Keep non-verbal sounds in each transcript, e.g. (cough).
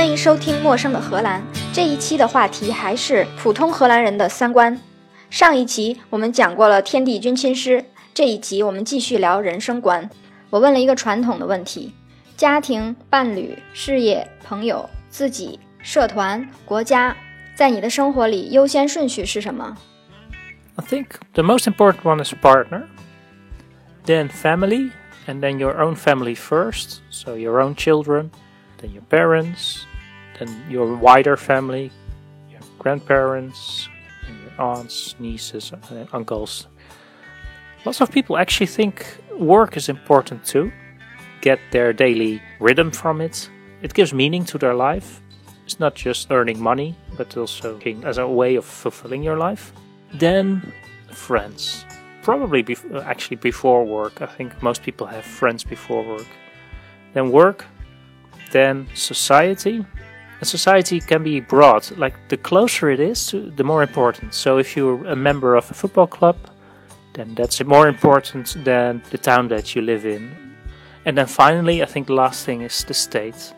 欢迎收听《陌生的荷兰》。这一期的话题还是普通荷兰人的三观。上一期我们讲过了天地君亲师，这一集我们继续聊人生观。我问了一个传统的问题：家庭、伴侣、事业、朋友、自己、社团、国家，在你的生活里优先顺序是什么？I think the most important one is partner, then family, and then your own family first. So your own children, then your parents. And your wider family, your grandparents, your aunts, nieces, and uncles. Lots of people actually think work is important too, get their daily rhythm from it. It gives meaning to their life. It's not just earning money, but also as a way of fulfilling your life. Then, friends. Probably bef- actually before work. I think most people have friends before work. Then work. Then society and society can be broad. Like the closer it is, the more important. So if you're a member of a football club, then that's more important than the town that you live in. And then finally, I think the last thing is the state.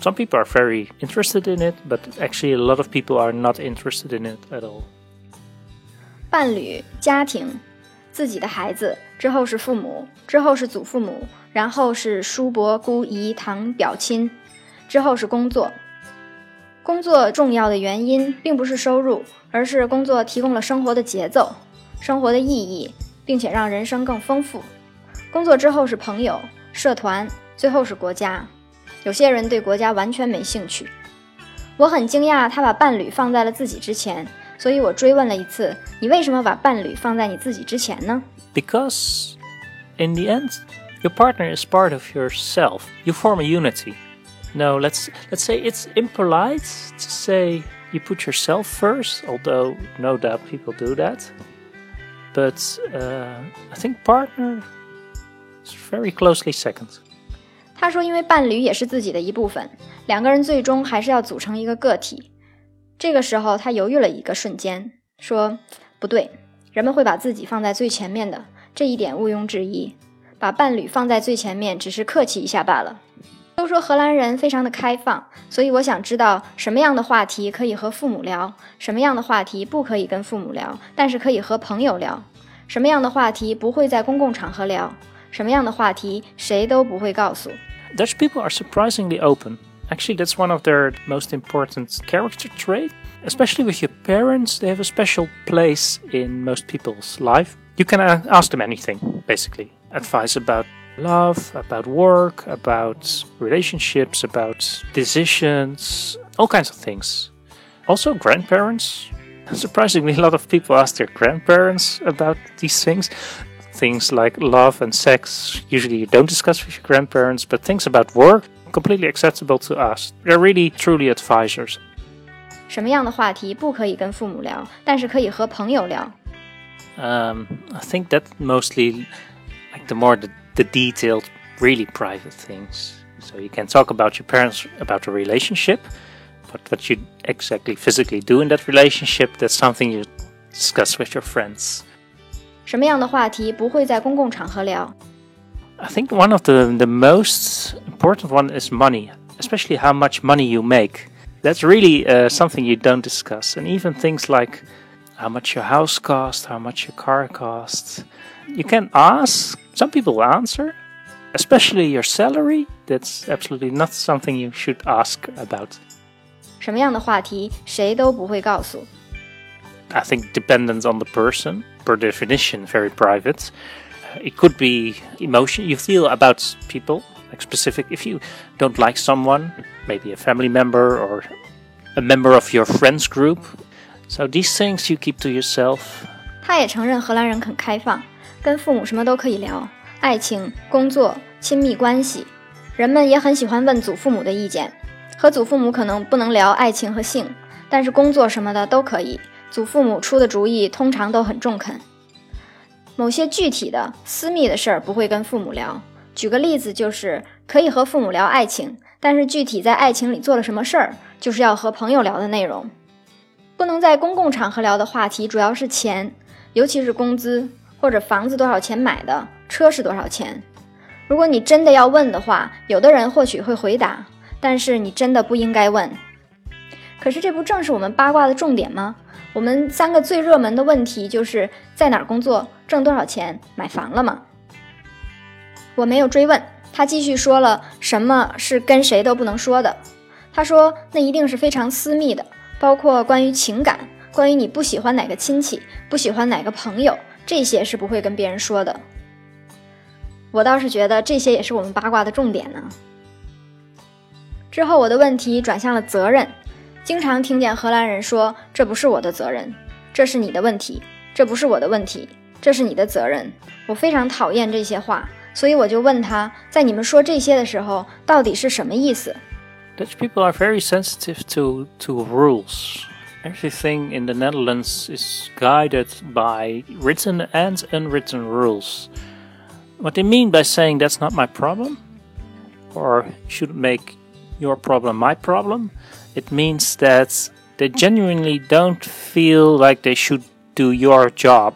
Some people are very interested in it, but actually a lot of people are not interested in it at all. 伴侣、家庭、自己的孩子，之后是父母，之后是祖父母，然后是叔伯、姑姨、堂表亲，之后是工作。 工作重要的原因并不是收入，而是工作提供了生活的节奏、生活的意义，并且让人生更丰富。工作之后是朋友、社团，最后是国家。有些人对国家完全没兴趣。我很惊讶，他把伴侣放在了自己之前，所以我追问了一次：“你为什么把伴侣放在你自己之前呢？”Because in the end, your partner is part of yourself. You form a unity. No, let's let's say it's impolite to say you put yourself first, although no doubt people do that. But uh, I think partner is very closely second. 他说，因为伴侣也是自己的一部分，两个人最终还是要组成一个个体。这个时候，他犹豫了一个瞬间，说：“不对，人们会把自己放在最前面的，这一点毋庸置疑。把伴侣放在最前面，只是客气一下罢了。” 都说荷兰人非常的开放，所以我想知道什么样的话题可以和父母聊，什么样的话题不可以跟父母聊，但是可以和朋友聊；什么样的话题不会在公共场合聊，什么样的话题谁都不会告诉。Dutch people are surprisingly open. Actually, that's one of their most important character trait. Especially with your parents, they have a special place in most people's life. You can ask them anything, basically. Advice about love, about work, about relationships, about decisions, all kinds of things. Also, grandparents. (laughs) Surprisingly, a lot of people ask their grandparents about these things. Things like love and sex, usually you don't discuss with your grandparents, but things about work, completely acceptable to us. They're really, truly advisors. 什么样的话题不可以跟父母聊，但是可以和朋友聊？Um, I think that mostly, like the more the the detailed, really private things. So you can talk about your parents, about the relationship, but what you exactly physically do in that relationship, that's something you discuss with your friends. 什么样的话题不会在公共场合聊？I think one of the, the most important one is money, especially how much money you make. That's really uh, something you don't discuss. And even things like how much your house costs, how much your car costs. You can ask, some people answer, especially your salary. That's absolutely not something you should ask about. 什么样的话题谁都不会告诉。I think dependent on the person, per definition, very private. It could be emotion you feel about people, like specific. If you don't like someone, maybe a family member or a member of your friends group. So these things you keep to yourself. 他也承认荷兰人很开放，跟父母什么都可以聊，爱情、工作、亲密关系，人们也很喜欢问祖父母的意见。和祖父母可能不能聊爱情和性，但是工作什么的都可以。祖父母出的主意通常都很中肯。某些具体的私密的事儿不会跟父母聊。举个例子，就是可以和父母聊爱情，但是具体在爱情里做了什么事儿，就是要和朋友聊的内容。不能在公共场合聊的话题主要是钱，尤其是工资。或者房子多少钱买的，车是多少钱？如果你真的要问的话，有的人或许会回答，但是你真的不应该问。可是这不正是我们八卦的重点吗？我们三个最热门的问题就是在哪儿工作、挣多少钱、买房了吗？我没有追问，他继续说了什么是跟谁都不能说的。他说那一定是非常私密的，包括关于情感，关于你不喜欢哪个亲戚、不喜欢哪个朋友，这些是不会跟别人说的。我倒是觉得这些也是我们八卦的重点呢。之后我的问题转向了责任。经常听见荷兰人说：“这不是我的责任，这是你的问题；这不是我的问题，这是你的责任。”我非常讨厌这些话，所以我就问他在你们说这些的时候到底是什么意思。Dutch people are very sensitive to to rules. Everything in the Netherlands is guided by written and unwritten rules. What they mean by saying that's not my problem, or should make your problem my problem, it means that they genuinely don't feel like they should do your job.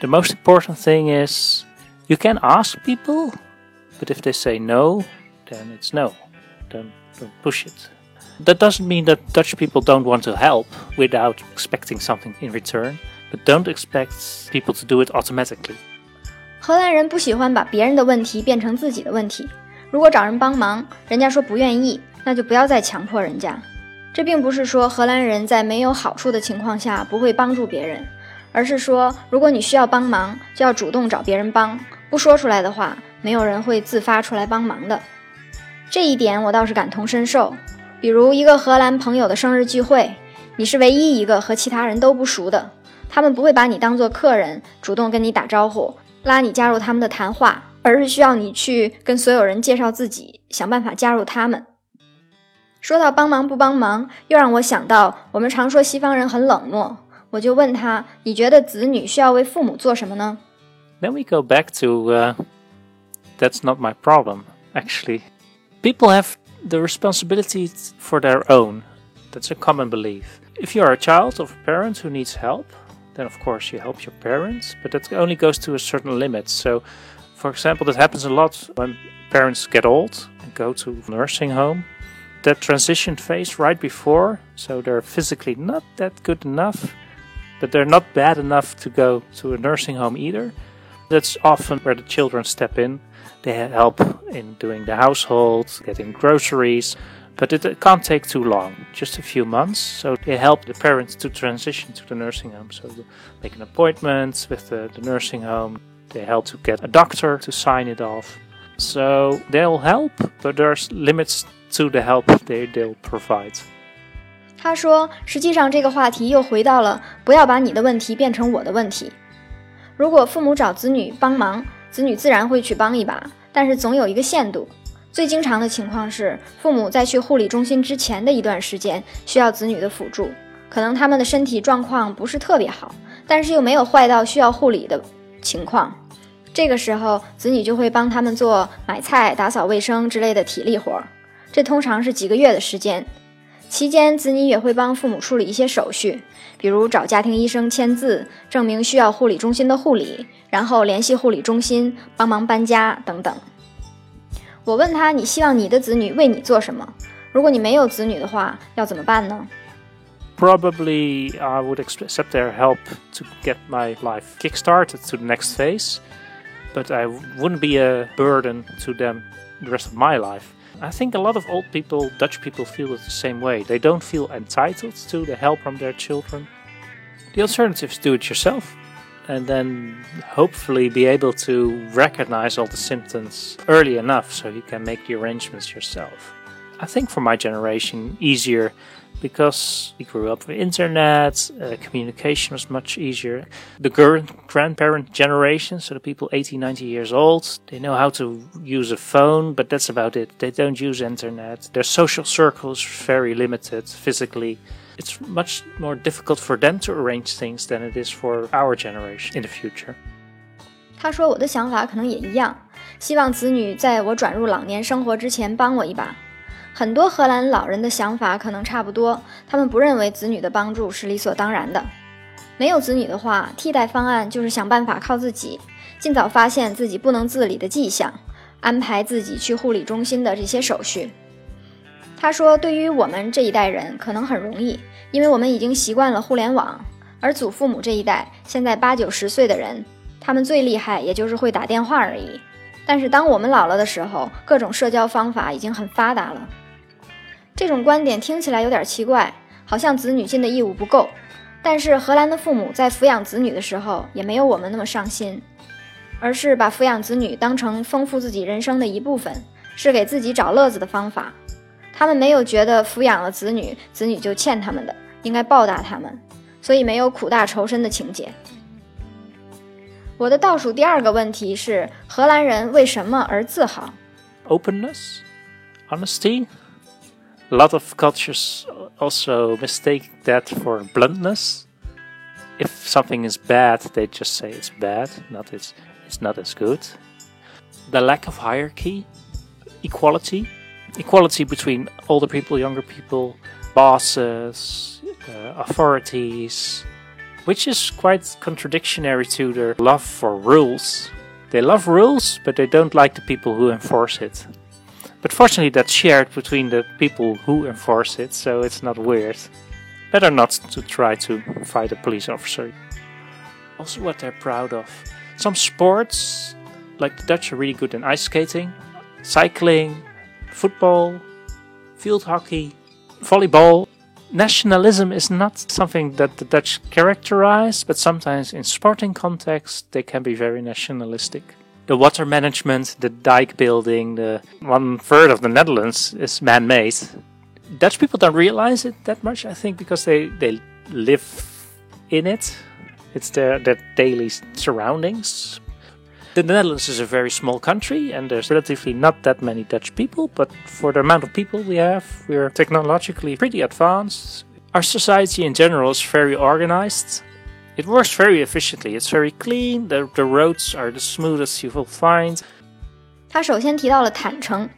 The most important thing is you can ask people, but if they say no, then it's no Don't, don't push it. That doesn't mean that Dutch people don't want to help without expecting something in return, but don't expect people to do it automatically. 荷兰人不喜欢把别人的问题变成自己的问题。如果找人帮忙，人家说不愿意，那就不要再强迫人家。这并不是说荷兰人在没有好处的情况下不会帮助别人，而是说如果你需要帮忙，就要主动找别人帮。不说出来的话，没有人会自发出来帮忙的。 这一点我倒是感同身受。比如一个荷兰朋友的生日聚会，你是唯一一个和其他人都不熟的，他们不会把你当做客人，主动跟你打招呼，拉你加入他们的谈话，而是需要你去跟所有人介绍自己，想办法加入他们。说到帮忙不帮忙，又让我想到我们常说西方人很冷漠。我就问他：“你觉得子女需要为父母做什么呢？” Then we go back to that's not my problem. Actually, people have the responsibility for their own. That's a common belief. If you are a child of a parent who needs help, then of course you help your parents, but that only goes to a certain limit. So, for example, that happens a lot when parents get old and go to nursing home that transition phase right before, so they're physically not that good enough, but they're not bad enough to go to a nursing home either. That's often where the children step in. They help in doing the household, getting groceries, but it can't take too long, just a few months. So they help the parents to transition to the nursing home. So make an appointment with the, the nursing home. They help to get a doctor to sign it off. So they'll help, but there's limits to the help they they'll provide. 他说：“实际上，这个话题又回到了不要把你的问题变成我的问题。 如果父母找子女帮忙，子女自然会去帮一把，但是总有一个限度。最经常的情况是，父母在去护理中心之前的一段时间需要子女的辅助，可能他们的身体状况不是特别好，但是又没有坏到需要护理的情况。这个时候，子女就会帮他们做买菜、打扫卫生之类的体力活儿。”这通常是几个月的时间，期间子女也会帮父母处理一些手续，比如找家庭医生签字，证明需要护理中心的护理，然后联系护理中心帮忙搬家等等。我问他：“你希望你的子女为你做什么？如果你没有子女的话，要怎么办呢？”Probably I would accept their help to get my life kickstarted to the next phase, but I wouldn't be a burden to them the rest of my life. I think a lot of old people, Dutch people, feel it the same way. They don't feel entitled to the help from their children. The alternative is do it yourself and then hopefully be able to recognize all the symptoms early enough so you can make the arrangements yourself. I think for my generation, easier because we grew up with internet, uh, communication was much easier. The current grandparent generation, so the people 80, 90 years old, they know how to use a phone, but that's about it. They don't use internet. Their social circle is very limited physically. It's much more difficult for them to arrange things than it is for our generation in the future. 他说：“我的想法可能也一样，希望子女在我转入老年生活之前帮我一把。” 很多荷兰老人的想法可能差不多，他们不认为子女的帮助是理所当然的。没有子女的话，替代方案就是想办法靠自己，尽早发现自己不能自理的迹象，安排自己去护理中心的这些手续。他说：“对于我们这一代人可能很容易，因为我们已经习惯了互联网。而祖父母这一代，现在八九十岁的人，他们最厉害也就是会打电话而已。但是当我们老了的时候，各种社交方法已经很发达了。”这种观点听起来有点奇怪，好像子女尽的义务不够。但是荷兰的父母在抚养子女的时候，也没有我们那么上心，而是把抚养子女当成丰富自己人生的一部分，是给自己找乐子的方法。他们没有觉得抚养了子女，子女就欠他们的，应该报答他们，所以没有苦大仇深的情节。我的倒数第二个问题是：荷兰人为什么而自豪？Openness, honesty. A lot of cultures also mistake that for bluntness. If something is bad, they just say it's bad, not it's it's not as good. The lack of hierarchy, equality equality between older people, younger people, bosses, uh, authorities, which is quite contradictory to their love for rules. They love rules, but they don't like the people who enforce it. But fortunately, that's shared between the people who enforce it, so it's not weird. Better not to try to fight a police officer. Also, what they're proud of. Some sports, like the Dutch, are really good in ice skating, cycling, football, field hockey, volleyball. Nationalism is not something that the Dutch characterize, but sometimes in sporting context they can be very nationalistic. The water management, the dike building, the one third of the Netherlands is man made. Dutch people don't realize it that much, I think, because they, they live in it. It's their, their daily surroundings. The Netherlands is a very small country and there's relatively not that many Dutch people, but for the amount of people we have, we're technologically pretty advanced. Our society in general is very organized. It works very efficiently. It's very clean. The, the roads are the smoothest you will find. 他首先提到了坦诚，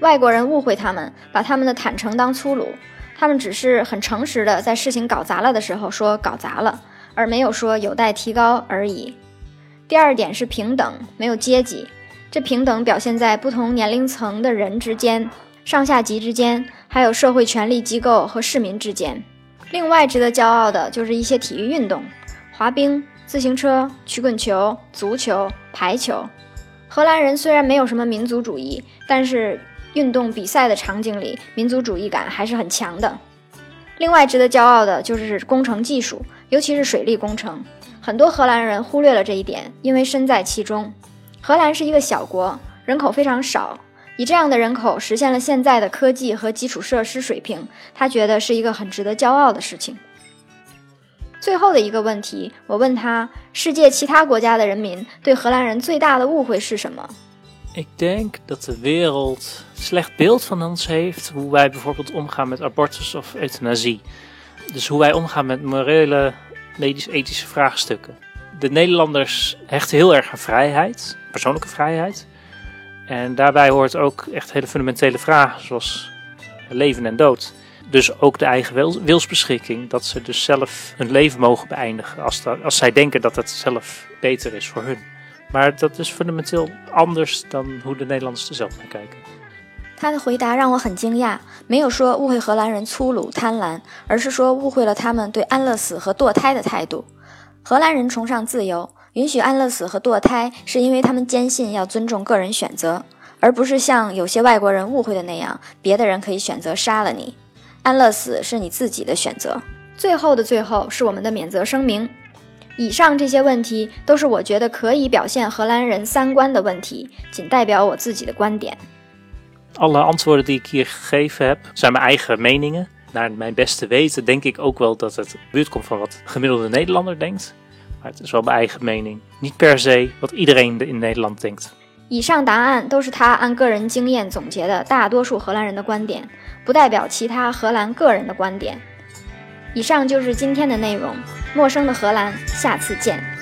外国人误会他们，把他们的坦诚当粗鲁。他们只是很诚实的在事情搞砸了的时候说搞砸了，而没有说有待提高而已。第二点是平等，没有阶级。这平等表现在不同年龄层的人之间、上下级之间，还有社会权力机构和市民之间。另外值得骄傲的就是一些体育运动，滑冰、自行车、曲棍球、足球、排球。荷兰人虽然没有什么民族主义，但是运动比赛的场景里，民族主义感还是很强的。另外值得骄傲的就是工程技术，尤其是水利工程。很多荷兰人忽略了这一点，因为身在其中。荷兰是一个小国，人口非常少，以这样的人口实现了现在的科技和基础设施水平，他觉得是一个很值得骄傲的事情。最后的一个问题，我问他：世界其他国家的人民对荷兰人最大的误会是什么？Ik denk dat de wereld slecht beeld van ons heeft hoe wij bijvoorbeeld omgaan met abortus of euthanasie. Dus hoe wij omgaan met morele medisch-ethische vraagstukken. De Nederlanders hechten heel erg aan vrijheid, persoonlijke vrijheid. En daarbij hoort ook echt hele fundamentele vragen zoals leven en dood. Dus ook de eigen wilsbeschikking, dat ze dus zelf hun leven mogen beëindigen als, als zij denken dat het zelf beter is voor hun. Maar dat is fundamenteel anders dan hoe de Nederlanders er zelf naar kijken. 他的回答让我很惊讶，没有说误会荷兰人粗鲁贪婪，而是说误会了他们对安乐死和堕胎的态度。荷兰人崇尚自由，允许安乐死和堕胎，是因为他们坚信要尊重个人选择，而不是像有些外国人误会的那样，别的人可以选择杀了你。 安乐死是你自己的选择。最后的最后是我们的免责声明。以上这些问题都是我觉得可以表现荷兰人三观的问题，仅代表我自己的观点。Alle antwoorden die ik hier gegeven heb zijn mijn eigen meningen. Naar mijn beste weten denk ik ook wel dat het buurt komt van wat gemiddelde Nederlander denkt. Maar het is wel mijn eigen mening. Niet per se wat iedereen in Nederland denkt. 以上答案都是他按个人经验总结的大多数荷兰人的观点，不代表其他荷兰个人的观点。以上就是今天的内容。陌生的荷兰，下次见。